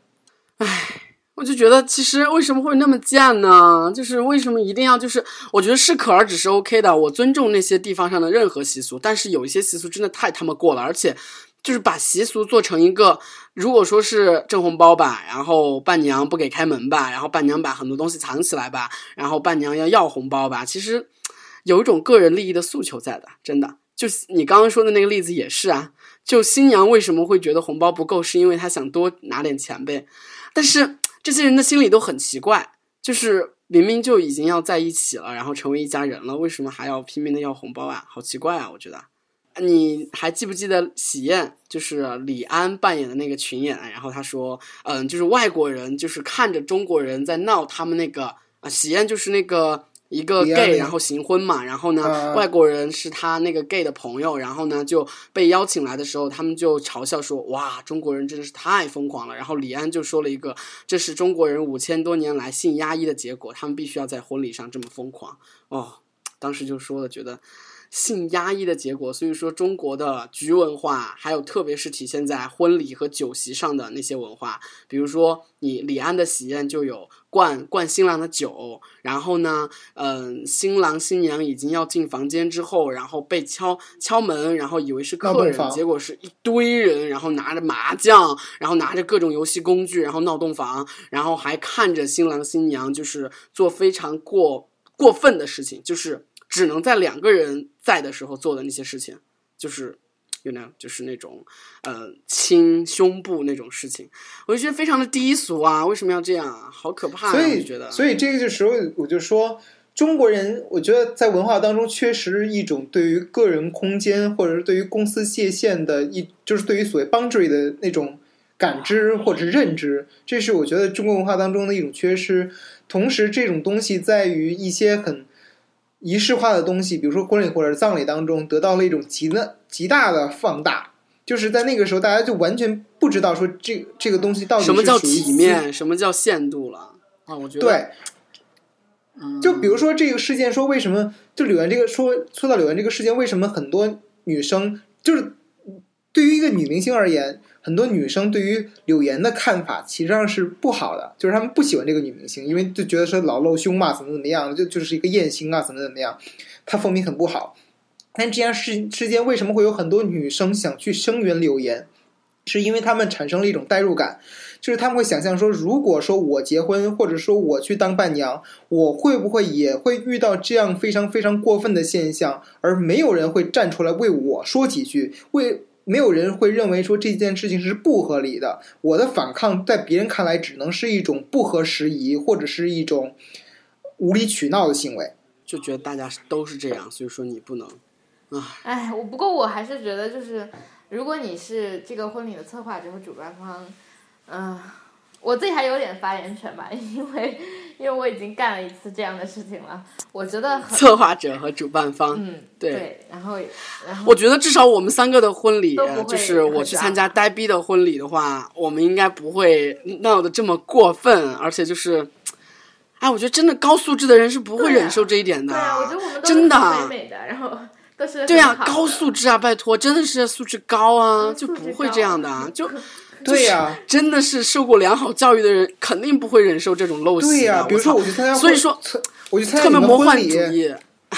我就觉得，其实为什么会那么贱呢？就是为什么一定要就是，我觉得适可而止是 OK 的，我尊重那些地方上的任何习俗，但是有一些习俗真的太他妈过了，而且就是把习俗做成一个，如果说是挣红包吧，然后伴娘不给开门吧，然后伴娘把很多东西藏起来吧，然后伴娘要要红包吧，其实有一种个人利益的诉求在的，真的。就你刚刚说的那个例子也是啊，就新娘为什么会觉得红包不够，是因为她想多拿点钱呗。但是这些人的心里都很奇怪，就是明明就已经要在一起了，然后成为一家人了，为什么还要拼命的要红包啊？好奇怪啊！我觉得。你还记不记得喜宴，就是李安扮演的那个群演？然后他说，嗯，就是外国人就是看着中国人在闹他们那个啊，喜宴就是那个一个 gay，然后行婚嘛，然后呢，啊外国人是他那个 gay 的朋友，然后呢就被邀请来的时候，他们就嘲笑说：“哇，中国人真的是太疯狂了。”然后李安就说了一个：“这是中国人五千多年来性压抑的结果，他们必须要在婚礼上这么疯狂。”哦，当时就说了，觉得性压抑的结果。所以说，中国的局文化，还有特别是体现在婚礼和酒席上的那些文化，比如说你李安的喜宴就有灌灌新郎的酒，然后呢，嗯、新郎新娘已经要进房间之后，然后被敲敲门，然后以为是客人，结果是一堆人，然后拿着麻将，然后拿着各种游戏工具，然后闹洞房，然后还看着新郎新娘就是做非常过过分的事情，就是只能在两个人在的时候做的那些事情，就是。you know，就是那种，呃，亲胸部那种事情，我就觉得非常的低俗啊！为什么要这样啊？好可怕、啊！所以觉得，所以这个就时候我就说，中国人我觉得在文化当中缺失一种对于个人空间或者是对于公司界限的一，就是对于所谓 boundary 的那种感知或者是认知，这是我觉得中国文化当中的一种缺失。同时，这种东西在于一些很仪式化的东西，比如说婚礼或者葬礼当中，得到了一种极的极大的放大。就是在那个时候，大家就完全不知道说这这个东西到底什么叫体面，什么叫限度了啊？我觉得，对，嗯，就比如说这个事件，说为什么就柳岩这个说说到柳岩这个事件，为什么很多女生就是对于一个女明星而言，很多女生对于柳岩的看法其实上是不好的，就是她们不喜欢这个女明星，因为就觉得说老露胸嘛，怎么怎么样，就就是一个艳星啊，怎么怎么样，她风评很不好。但这样事之间为什么会有很多女生想去声援柳岩？是因为她们产生了一种代入感，就是他们会想象说，如果说我结婚，或者说我去当伴娘，我会不会也会遇到这样非常非常过分的现象，而没有人会站出来为我说几句，为没有人会认为说这件事情是不合理的。我的反抗在别人看来只能是一种不合时宜，或者是一种无理取闹的行为。就觉得大家都是这样，所以说你不能啊。哎，我不过我还是觉得，就是如果你是这个婚礼的策划者和主办方，嗯、我自己还有点发言权吧，*laughs* 因为因为我已经干了一次这样的事情了，我觉得策划者和主办方，嗯对对，然后然后我觉得至少我们三个的婚礼就是我去参加呆逼的婚礼的话，我们应该不会闹得这么过分，而且就是，哎，我觉得真的高素质的人是不会忍受这一点的。对啊，我觉得我们都真的美美的，然后都是对啊，高素质啊，拜托，真的是素质高啊，嗯就不会这样的啊，*laughs* 就对呀、真的是受过良好教育的人，肯定不会忍受这种陋习的。对呀、比如说我去参加婚，所以说参我去参加特别你们婚礼魔幻主，义。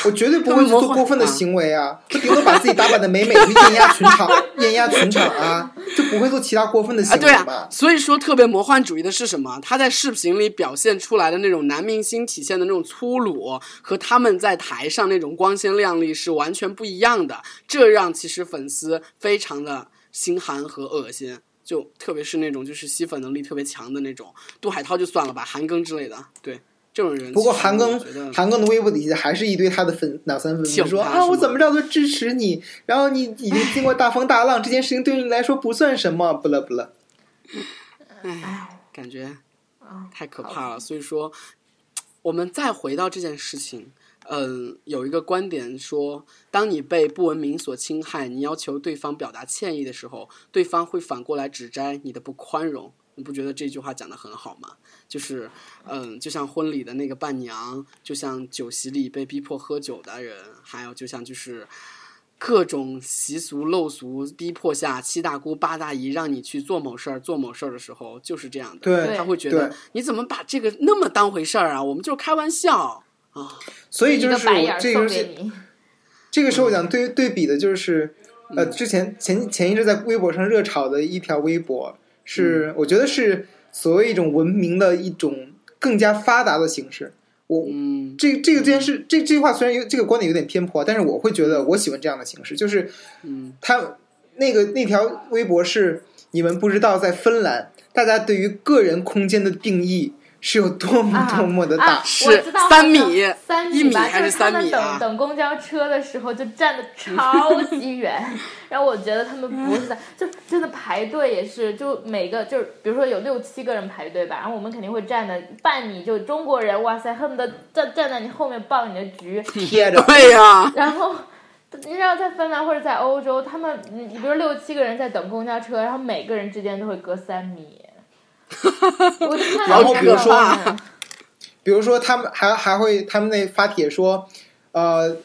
我绝对不会去做过分的行为啊！就顶多把自己打扮的美美，*laughs* 去艳压群场，艳压群场啊，就不会做其他过分的啊，行为嘛。，所以说特别魔幻主义的是什么？他在视频里表现出来的那种男明星体现的那种粗鲁，和他们在台上那种光鲜亮丽是完全不一样的，这让其实粉丝非常的心寒和恶心。就特别是那种就是吸粉能力特别强的那种，杜海涛就算了吧，韩庚之类的，对，这种人。不过韩庚庚韩庚的微博底下还是一堆他的粉脑残粉挺丝说啊，我怎么着都支持你，然后你已经经过大风大浪，这件事情对你来说不算什么，不了不了。唉，感觉啊，太可怕了。所以说，我们再回到这件事情，嗯，有一个观点说，当你被不文明所侵害，你要求对方表达歉意的时候，对方会反过来指摘你的不宽容。你不觉得这句话讲的很好吗？就是，嗯，就像婚礼的那个伴娘，就像酒席里被逼迫喝酒的人，还有就像就是各种习俗陋俗逼迫下，七大姑八大姨让你去做某事儿、做某事儿的时候，就是这样的。对他会觉得你怎么把这个那么当回事儿啊？我们就是开玩笑啊。所以就是这个。*laughs* 这个时候讲对对比的就是，呃，之前前前一阵在微博上热炒的一条微博，是我觉得是所谓一种文明的一种更加发达的形式。我嗯这这个这件事，这这句话虽然有这个观点有点偏颇，但是我会觉得我喜欢这样的形式，就是嗯他那个那条微博是你们不知道，在芬兰，大家对于个人空间的定义是有多么啊多么的大。啊，是我知道三米三一米就是他们三米啊等等公交车的时候就站的超级远，*laughs* 然后我觉得他们不是在，*laughs* 就真的排队也是，就每个就是比如说有六七个人排队吧，然后我们肯定会站的半米，就中国人，哇塞，恨不得站站在你后面抱你的局，*laughs* 贴着，对呀、然后。你知道在芬兰或者在欧洲，他们你你比如六七个人在等公交车，然后每个人之间都会隔三米，*laughs* 然后比如说啊，*laughs* 比如说他们还还会他们那发帖说，呃，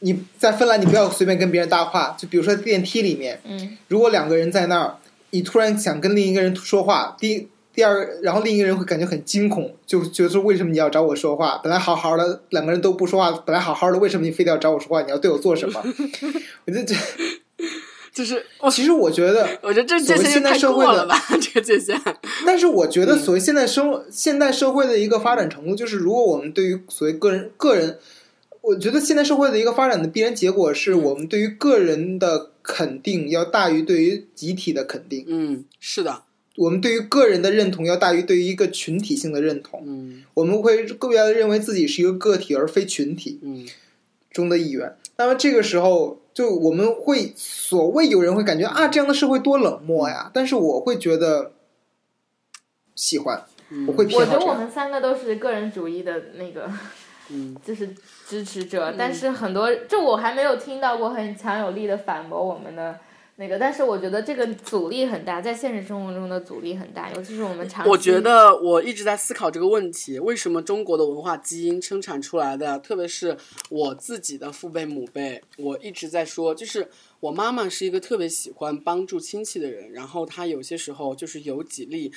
你在芬兰你不要随便跟别人搭话，就比如说电梯里面，嗯，如果两个人在那儿，你突然想跟另一个人说话，第一第二，然后另一个人会感觉很惊恐，就觉得说为什么你要找我说话？本来好好的，两个人都不说话，本来好好的，为什么你非得要找我说话？你要对我做什么？*laughs* 我就这，就是我其实我觉得，我觉得这界限也太社会的吧，*laughs* 这个界限。但是我觉得所谓现代生现代社会的一个发展程度，就是如果我们对于所谓个人个人，我觉得现代社会的一个发展的必然结果是我们对于个人的肯定要大于对于集体的肯定。嗯，是的，我们对于个人的认同要大于对于一个群体性的认同，嗯我们会更加的认为自己是一个个体而非群体嗯中的一员。那么这个时候，就我们会所谓有人会感觉啊，这样的社会多冷漠呀，但是我会觉得喜欢，嗯，我会我觉得我。们三个都是个人主义的那个，*laughs* 嗯就是支持者，但是很多就我还没有听到过很强有力的反驳我们的那个，但是我觉得这个阻力很大，在现实生活中的阻力很大，尤其是我们长。我觉得我一直在思考这个问题：为什么中国的文化基因生产出来的，特别是我自己的父辈母辈，我一直在说，就是我妈妈是一个特别喜欢帮助亲戚的人，然后她有些时候就是有几例。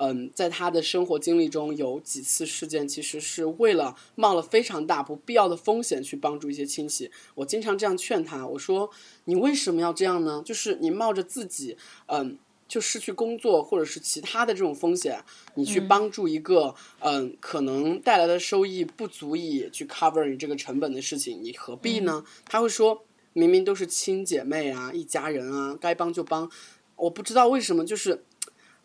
嗯，在他的生活经历中，有几次事件其实是为了冒了非常大不必要的风险去帮助一些亲戚。我经常这样劝他，我说：“你为什么要这样呢？就是你冒着自己，嗯，就失去工作或者是其他的这种风险，你去帮助一个嗯可能带来的收益不足以去 cover 你这个成本的事情，你何必呢？他会说，明明都是亲姐妹啊，一家人啊，该帮就帮。我不知道为什么，就是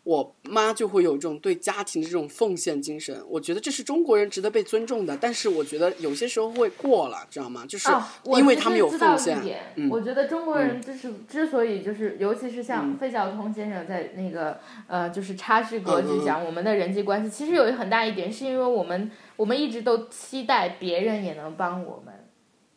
我妈就会有一种对家庭的这种奉献精神。我觉得这是中国人值得被尊重的，但是我觉得有些时候会过了，知道吗？就是因为他们有奉献我觉得中国人就是、之所以就是，尤其是像嗯费孝通先生在那个呃，就是插叙格局讲我们的人际关系，其实有很大一点是因为我们我们一直都期待别人也能帮我们。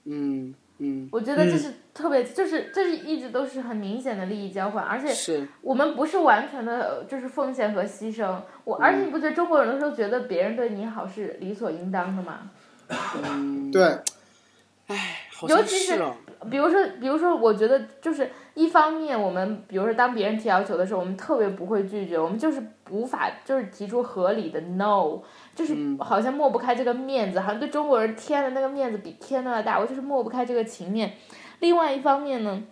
嗯嗯，我觉得这嗯是特别，就是这是一直都是很明显的利益交换，而且我们不是完全的呃就是奉献和牺牲。我而且你不觉得中国人的时候觉得别人对你好是理所应当的吗？嗯，*coughs* 对，唉，好像尤其是。比如说，比如说，我觉得就是一方面，我们比如说当别人提要求的时候，我们特别不会拒绝，我们就是无法就是提出合理的 no，就是嗯好像抹不开这个面子，好像对中国人天的那个面子比天都要大，我就是抹不开这个情面。另外一方面呢，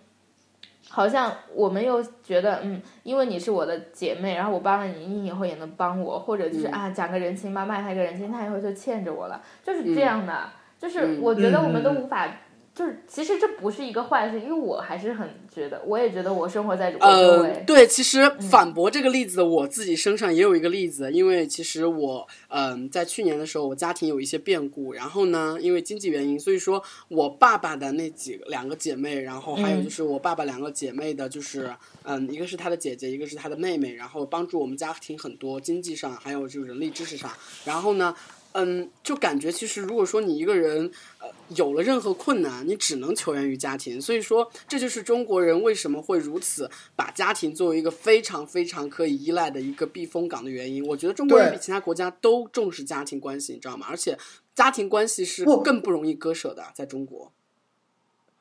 好像我们又觉得，嗯，因为你是我的姐妹，然后我帮了你，你以后也能帮我，或者就是、嗯。啊讲个人情吧，卖他一个人情，他以后就欠着我了，就是这样的。就是嗯。我觉得我们都嗯嗯嗯。无法就是其实这不是一个坏事，因为我还是很觉得，我也觉得我生活在我周围。呃，对，其实反驳这个例子，我自己身上也有一个例子，因为其实我嗯、在去年的时候，我家庭有一些变故，然后呢，因为经济原因，所以说我爸爸的那几个两个姐妹，然后还有就是我爸爸两个姐妹的，就是嗯，一个是他的姐姐，一个是他的妹妹，然后帮助我们家庭很多经济上，还有就是人力支持上，然后呢。嗯，就感觉其实如果说你一个人呃有了任何困难，你只能求援于家庭。所以说，这就是中国人为什么会如此把家庭作为一个非常非常可以依赖的一个避风港的原因。我觉得中国人比其他国家都重视家庭关系，你知道吗？而且家庭关系是不更不容易割舍的，在中国。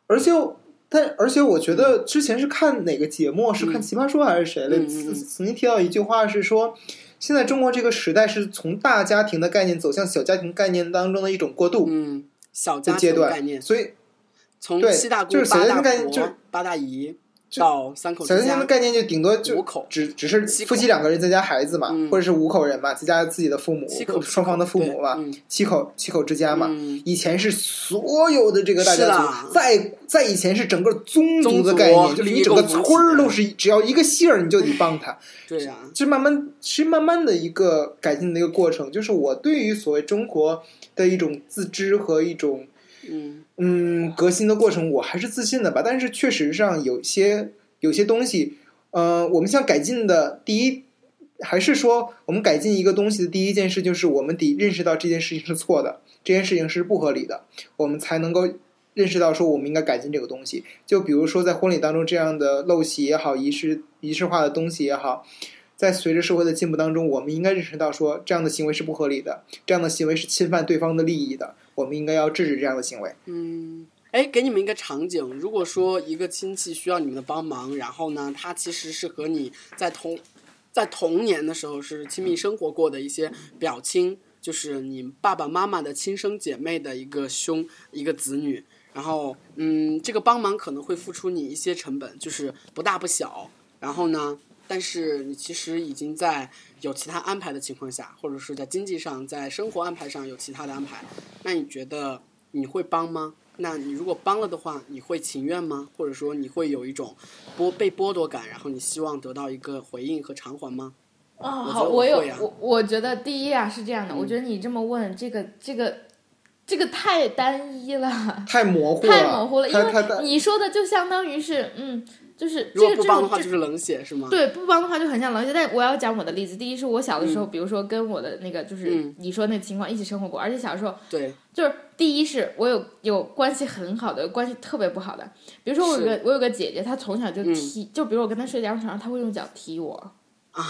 而且，但而且我觉得之前是看哪个节目，是看嗯《奇葩说》还是谁来，嗯嗯曾嗯曾经提到一句话是说，现在中国这个时代是从大家庭的概念走向小家庭概念当中的一种过渡嗯，小家的阶段，庭概念，所以对从七大姑就是、小家八大庭概念就八大姨到三口小之家，家庭的概念就顶多就五口只只是七口。夫妻两个人再加孩子嘛，嗯。或者是五口人嘛，再加自己的父母七口。双方的父母嘛，嗯。七口七口之家嘛。嗯。以前是所有的这个大家是啦。族，在在以前是整个宗族的概念，就是你整个村儿都是只要一个姓儿你就得帮他，*laughs* 对呀、就慢慢其实慢慢的一个改进的一个过程。就是我对于所谓中国的一种自知和一种嗯嗯革新的过程，我还是自信的吧。但是确实上有些有些东西，呃，我们想改进的第一，还是说我们改进一个东西的第一件事，就是我们得认识到这件事情是错的，这件事情是不合理的，我们才能够认识到说我们应该改进这个东西。就比如说在婚礼当中这样的陋习也好，仪式仪式化的东西也好。在随着社会的进步当中，我们应该认识到说这样的行为是不合理的，这样的行为是侵犯对方的利益的，我们应该要制止这样的行为。嗯，哎，给你们一个场景，如果说一个亲戚需要你们的帮忙，然后呢，他其实是和你在同在童年的时候是亲密生活过的一些表亲，就是你爸爸妈妈的亲生姐妹的一个兄一个子女，然后嗯，这个帮忙可能会付出你一些成本，就是不大不小，然后呢。但是你其实已经在有其他安排的情况下，或者是在经济上、在生活安排上有其他的安排，那你觉得你会帮吗？那你如果帮了的话，你会情愿吗？或者说你会有一种剥被剥夺感，然后你希望得到一个回应和偿还吗？哦，我好，我有我我觉得第一啊是这样的，我觉得你这么问这个这个这个太单一了，*laughs* 太模糊了，太模糊了，因为你说的就相当于是嗯，就是这个不帮的话，就是冷血，是吗？对，不帮的话就很像冷血。但我要讲我的例子，第一是我小的时候，比如说跟我的那个就是嗯。你说那个情况一起生活过，而且小时候对。就是第一是我有有关系很好的，关系特别不好的，比如说我有个我有个姐姐，她从小就踢，就比如我跟她睡一张床上，她会用脚踢我。啊。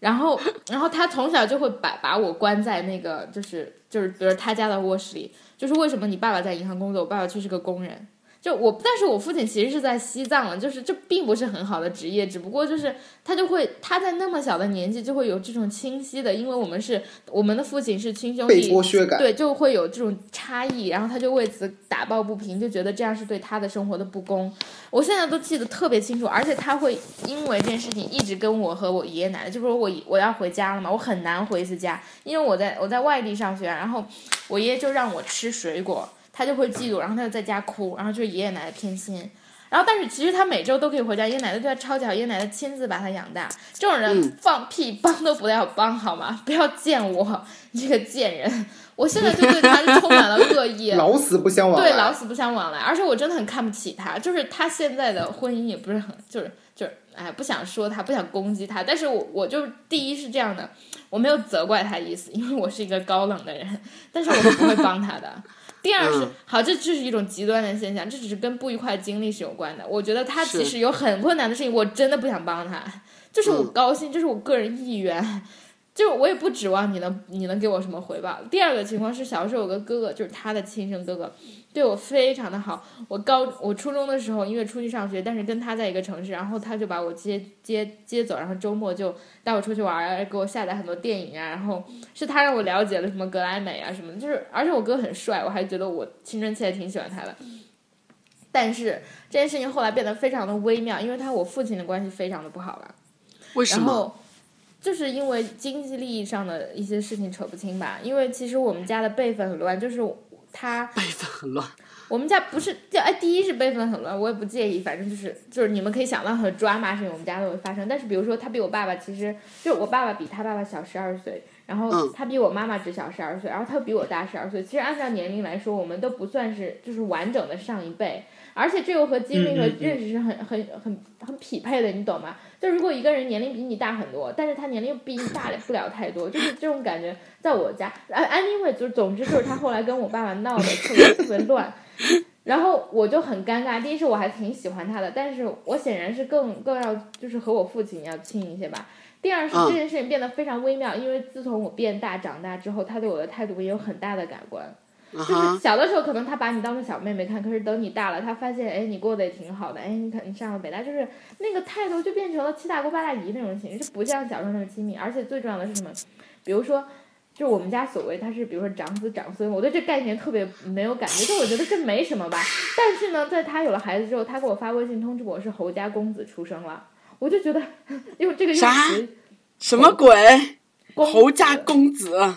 然后，*laughs* 然后他从小就会把把我关在那个，就是就是，比如他家的卧室里，就是为什么你爸爸在银行工作，我爸爸却是个工人，就我，但是我父亲其实是在西藏了，就是这并不是很好的职业，只不过就是他就会他在那么小的年纪就会有这种清晰的，因为我们是我们的父亲是亲兄弟，剥削感。对，就会有这种差异，然后他就为此打抱不平，就觉得这样是对他的生活的不公。我现在都记得特别清楚，而且他会因为这件事情一直跟我和我爷爷奶奶，就比如我我要回家了嘛，我很难回一次家，因为我在我在外地上学，然后我爷爷就让我吃水果，他就会嫉妒，然后他就在家哭，然后就是爷爷奶奶偏心。然后，但是其实他每周都可以回家，爷爷奶奶对他超级好，爷爷奶奶亲自把他养大。这种人嗯放屁帮都不要帮好吗？不要见我你这个贱人！我现在就对他是 *laughs* 充满了恶意。老死不相往来。对，老死不相往来，而且我真的很看不起他，就是他现在的婚姻也不是很，就是就是，哎，不想说他，不想攻击他，但是我我就第一是这样的，我没有责怪他意思，因为我是一个高冷的人，但是我是不会帮他的。第二是嗯。好，这这是一种极端的现象，这只是跟不愉快的经历是有关的。我觉得他是。其实有很困难的事情，我真的不想帮他，就是我嗯。高兴，这是我个人意愿。就我也不指望你能你能给我什么回报。第二个情况是，小时候有个哥哥，就是他的亲生哥哥，对我非常的好。我高我初中的时候，因为出去上学，但是跟他在一个城市，然后他就把我接接接走，然后周末就带我出去玩儿，给我下载很多电影啊，然后是他让我了解了什么格莱美啊什么的，就是而且我哥很帅，我还觉得我青春期还挺喜欢他的。但是这件事情后来变得非常的微妙，因为他我父亲的关系非常的不好了。为什么？然后就是因为经济利益上的一些事情扯不清吧。因为其实我们家的辈分很乱，就是他辈分很乱。我们家不是就哎，第一是辈分很乱，我也不介意，反正就是就是你们可以想到很抓马事情，我们家都会发生。但是比如说他比我爸爸，其实就我爸爸比他爸爸小十二岁，然后嗯他比我妈妈只小十二岁，然后他比我大十二岁。其实按照年龄来说，我们都不算是就是完整的上一辈，而且这又和经历和认识是很很很很匹配的，你懂吗？就如果一个人年龄比你大很多，但是他年龄又比你大不了太多，就是 *laughs* 这种感觉，在我家，呃，anyway，就是总之就是他后来跟我爸爸闹的特别特别乱，然后我就很尴尬。第一是我还挺喜欢他的，但是我显然是更更要就是和我父亲要亲一些吧。第二是嗯这件事情变得非常微妙，因为自从我变大长大之后，他对我的态度也有很大的改观。就是小的时候可能他把你当成小妹妹看，可是等你大了，他发现哎你过得也挺好的，哎你看你上了北大，就是那个态度就变成了七大姑八大姨那种形式，就不像小时候那么亲密。而且最重要的是什么？比如说，就是我们家所谓他是比如说长子长孙，我对这概念特别没有感觉，就我觉得这没什么吧。但是呢，在他有了孩子之后，他给我发微信通知我是侯家公子出生了，我就觉得 *laughs* 用这个用啥词什么鬼？公侯家公子，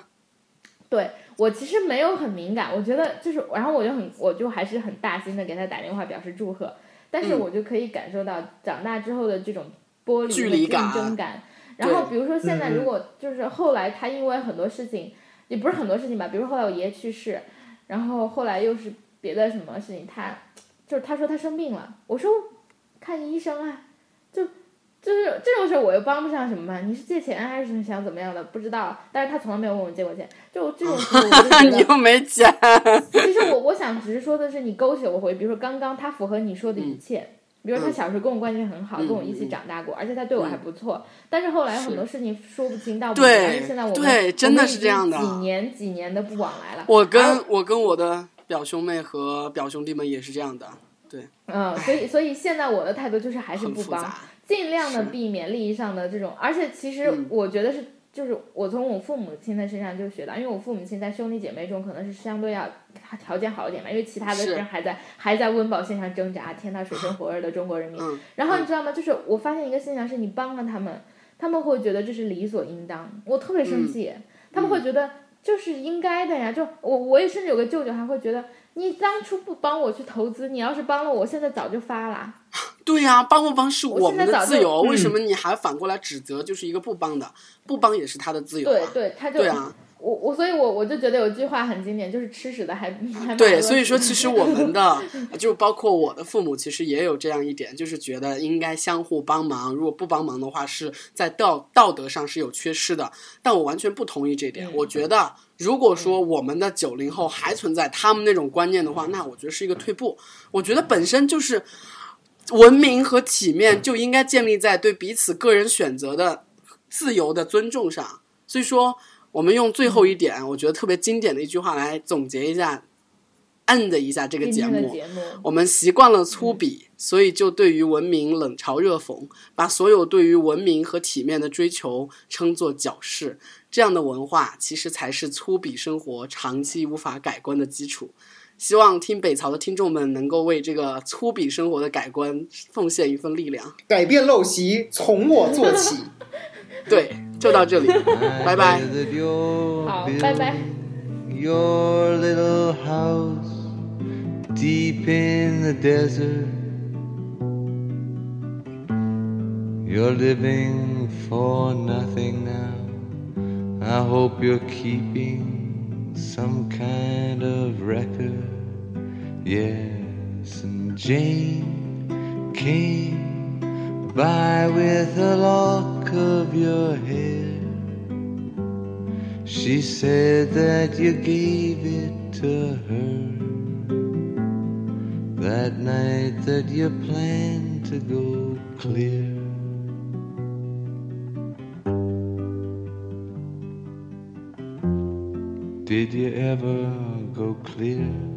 对我其实没有很敏感，我觉得就是，然后我就很，我就还是很大心的给他打电话表示祝贺，但是嗯我就可以感受到长大之后的这种剥离和距离感竞争感。然后比如说现在如果就是后来他因为很多事情，也不是很多事情吧，比如说后来我爷爷去世，然后后来又是别的什么事情，他就是他说他生病了，我说看医生啊，就就是这种事儿我又帮不上什么忙。你是借钱还是想怎么样的？不知道。但是他从来没有问我借过钱。就这种事，我就觉 *laughs* 你得，又没钱，其实我我想只是说的是，你勾起了我回忆。比如说刚刚他符合你说的一切。比如说他小时候跟我关系很好，嗯跟我一起长大过，而且他对我还不错。但是后来很多事情说不清道不明，而且现在我们对真的是这样的几年几年的不往来了。我跟我跟我的表兄妹和表兄弟们也是这样的，对，嗯，所以所以现在我的态度就是还是不帮。尽量的避免利益上的这种，而且其实嗯我觉得是，就是我从我父母亲的身上就学到，因为我父母亲在兄弟姐妹中可能是相对要条件好一点嘛，因为其他的是人还在还在温饱线上挣扎，天呐，水深火热的中国人民。嗯，然后你知道吗？就是我发现一个现象是，你帮了他们，他们会觉得这是理所应当，我特别生气，他们会觉得就是应该的呀。就我我也甚至有个舅舅还会觉得，你当初不帮我去投资，你要是帮了我，现在早就发了。*laughs* 对呀、帮不帮是我我们的自由，为嗯什么你还反过来指责就是一个不帮的？不帮也是他的自由啊。对对，他就对啊，我我所以我，我就觉得有句话很经典，就是吃屎的还 *laughs* 还骂对，所以说其实我们的 *laughs* 就包括我的父母，其实也有这样一点，就是觉得应该相互帮忙，如果不帮忙的话，是在道道德上是有缺失的。但我完全不同意这点，嗯我觉得如果说我们的九零后还存在他们那种观念的话，那我觉得是一个退步。我觉得本身就是文明和体面就应该建立在对彼此个人选择的自由的尊重上。所以说，我们用最后一点，我觉得特别经典的一句话来总结一下，，end 一下这个节目。节目，我们习惯了粗鄙，所以就对于文明冷嘲热讽，把所有对于文明和体面的追求称作矫饰。这样的文化其实才是粗鄙生活长期无法改观的基础。希望听北曹的听众们能够为这个粗鄙生活的改观奉献一份力量。改变陋习从我做起。*laughs* *laughs* 对，就到这里，拜拜。 I bet that you're 好，拜拜。 building Your little *laughs* house deep in the desert. You're living for nothing now. I hope you're keeping some kind of record. Yes, and Jane came by with a lock of your hair. She said that you gave it to her that night that you planned to go clear. Did you ever go clear?